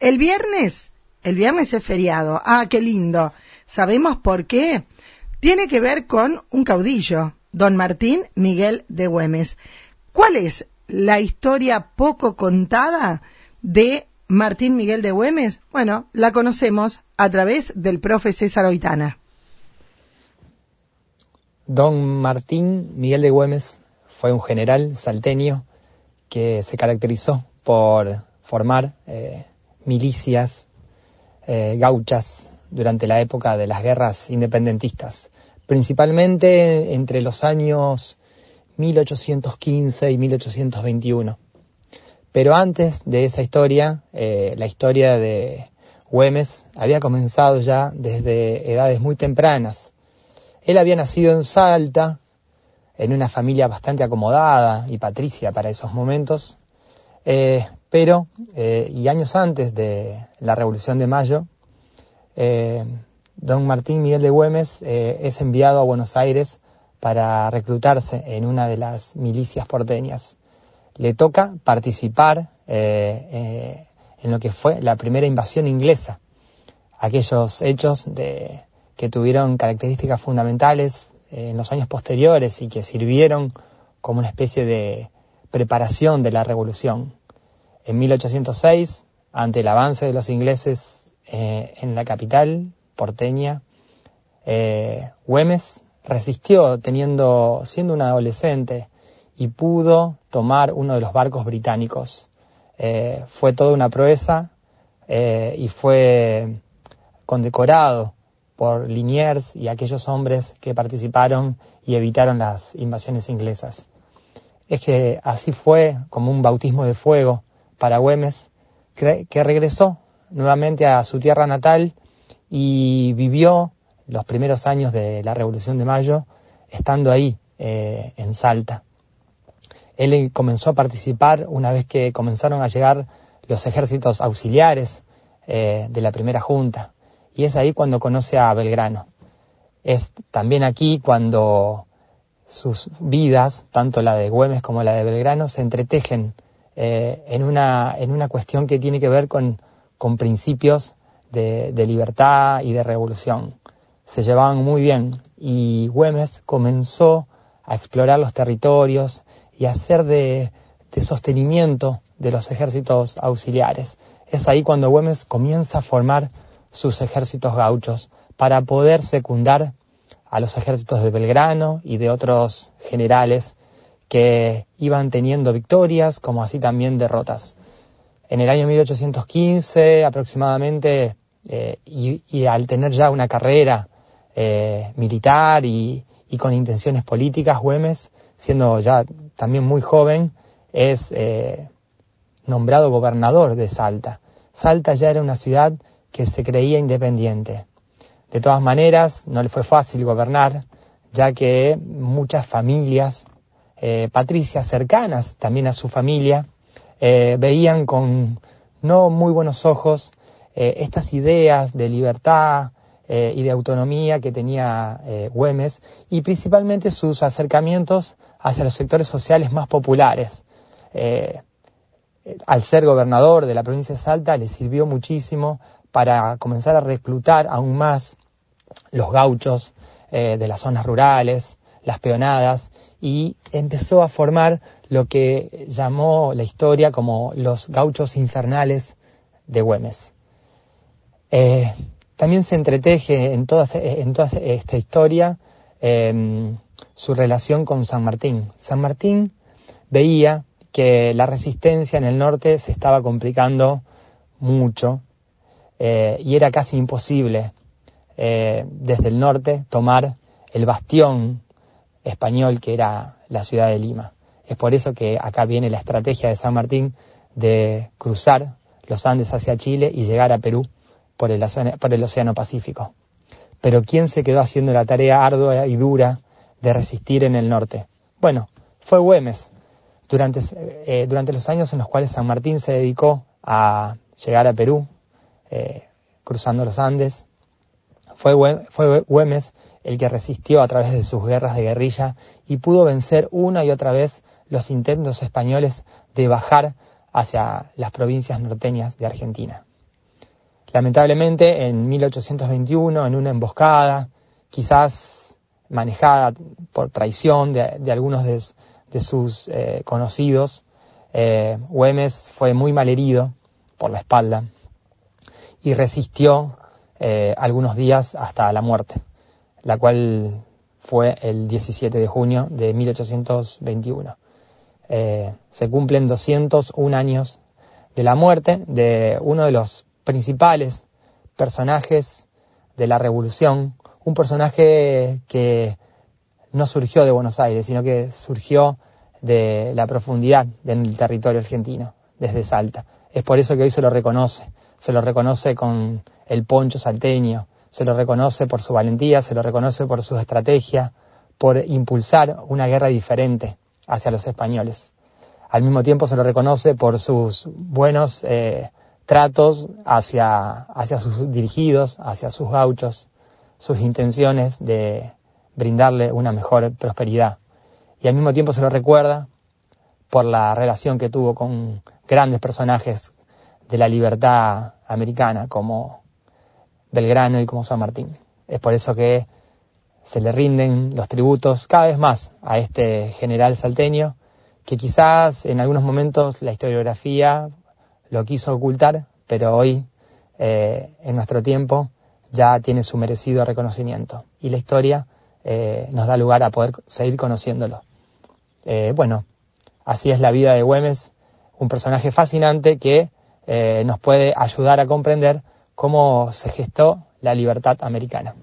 El viernes, el viernes es feriado. Ah, qué lindo. ¿Sabemos por qué? Tiene que ver con un caudillo, don Martín Miguel de Güemes. ¿Cuál es la historia poco contada de Martín Miguel de Güemes? Bueno, la conocemos a través del profe César Oitana. Don Martín Miguel de Güemes fue un general salteño que se caracterizó por formar eh, milicias eh, gauchas durante la época de las guerras independentistas, principalmente entre los años 1815 y 1821. Pero antes de esa historia, eh, la historia de Güemes había comenzado ya desde edades muy tempranas. Él había nacido en Salta, en una familia bastante acomodada y patricia para esos momentos, eh, pero, eh, y años antes de la Revolución de Mayo, eh, don Martín Miguel de Güemes es enviado a Buenos Aires para reclutarse en una de las milicias porteñas. Le toca participar en lo que fue la primera invasión inglesa, aquellos hechos de, que tuvieron características fundamentales en los años posteriores y que sirvieron como una especie de preparación de la revolución. En 1806, ante el avance de los ingleses eh, en la capital porteña, eh, Güemes resistió teniendo, siendo un adolescente y pudo tomar uno de los barcos británicos. Eh, fue toda una proeza y fue condecorado por Liniers y aquellos hombres que participaron y evitaron las invasiones inglesas. Es que así fue como un bautismo de fuego para Güemes, que regresó nuevamente a su tierra natal y vivió los primeros años de la Revolución de Mayo estando ahí, eh, en Salta. Él comenzó a participar una vez que comenzaron a llegar los ejércitos auxiliares eh, de la primera junta y es ahí cuando conoce a Belgrano. Es también aquí cuando sus vidas, tanto la de Güemes como la de Belgrano, se entretejen eh, en, una, en una cuestión que tiene que ver con, con principios de, de, libertad y de revolución. Se llevaban muy bien y Güemes comenzó a explorar los territorios y a hacer de, de sostenimiento de los ejércitos auxiliares. Es ahí cuando Güemes comienza a formar sus ejércitos gauchos para poder secundar a los ejércitos de Belgrano y de otros generales que iban teniendo victorias como así también derrotas. En el año 1815 aproximadamente, eh, y, al tener ya una carrera eh, militar y, con intenciones políticas, Güemes, siendo ya también muy joven, es eh, nombrado gobernador de Salta. Salta ya era una ciudad que se creía independiente. De todas maneras, no le fue fácil gobernar, ya que muchas familias eh, cercanas también a su familia eh, veían con no muy buenos ojos eh, estas ideas de libertad y de autonomía que tenía Güemes y principalmente sus acercamientos hacia los sectores sociales más populares. al ser gobernador de la provincia de Salta le sirvió muchísimo para comenzar a reclutar aún más los gauchos eh, de las zonas rurales, las peonadas, y empezó a formar lo que llamó la historia como los gauchos infernales de Güemes. Eh, también se entreteje en toda, esta historia em, su relación con San Martín. San Martín veía que la resistencia en el norte se estaba complicando mucho eh, y era casi imposible eh, desde el norte tomar el bastión español que era la ciudad de Lima. Es por eso que acá viene la estrategia de San Martín de cruzar los Andes hacia Chile y llegar a Perú por el, por el Océano Pacífico. Pero ¿quién se quedó haciendo la tarea ardua y dura de resistir en el norte? Bueno, fue Güemes. Durante, eh, durante los años en los cuales San Martín se dedicó a llegar a Perú, eh, cruzando los Andes. Fue, fue Güemes el que resistió a través de sus guerras de guerrilla y pudo vencer una y otra vez los intentos españoles de bajar hacia las provincias norteñas de Argentina. Lamentablemente, en 1821, en una emboscada, quizás manejada por traición de, algunos de, sus eh, conocidos, eh, Güemes fue muy mal herido por la espalda y resistió eh, algunos días hasta la muerte, la cual fue el 17 de junio de 1821. Eh, se cumplen 201 años de la muerte de uno de los principales personajes de la revolución, un personaje que no surgió de Buenos Aires, sino que surgió de la profundidad del territorio argentino, desde Salta. Es por eso que hoy se lo reconoce, se lo reconoce con el poncho salteño, se lo reconoce por su valentía, se lo reconoce por su estrategia, por impulsar una guerra diferente hacia los españoles. Al mismo tiempo se lo reconoce por sus buenos eh, tratos hacia, hacia sus dirigidos, hacia sus gauchos, sus intenciones de brindarle una mejor prosperidad. Y al mismo tiempo se lo recuerda por la relación que tuvo con grandes personajes de la libertad americana como Belgrano y como San Martín. Es por eso que se le rinden los tributos cada vez más a este general salteño, que quizás en algunos momentos la historiografía lo quiso ocultar, pero hoy, eh, en nuestro tiempo, ya tiene su merecido reconocimiento. Y la historia eh, nos da lugar a poder seguir conociéndolo. Eh, bueno, así es la vida de Güemes, un personaje fascinante que nos puede ayudar a comprender cómo se gestó la libertad americana.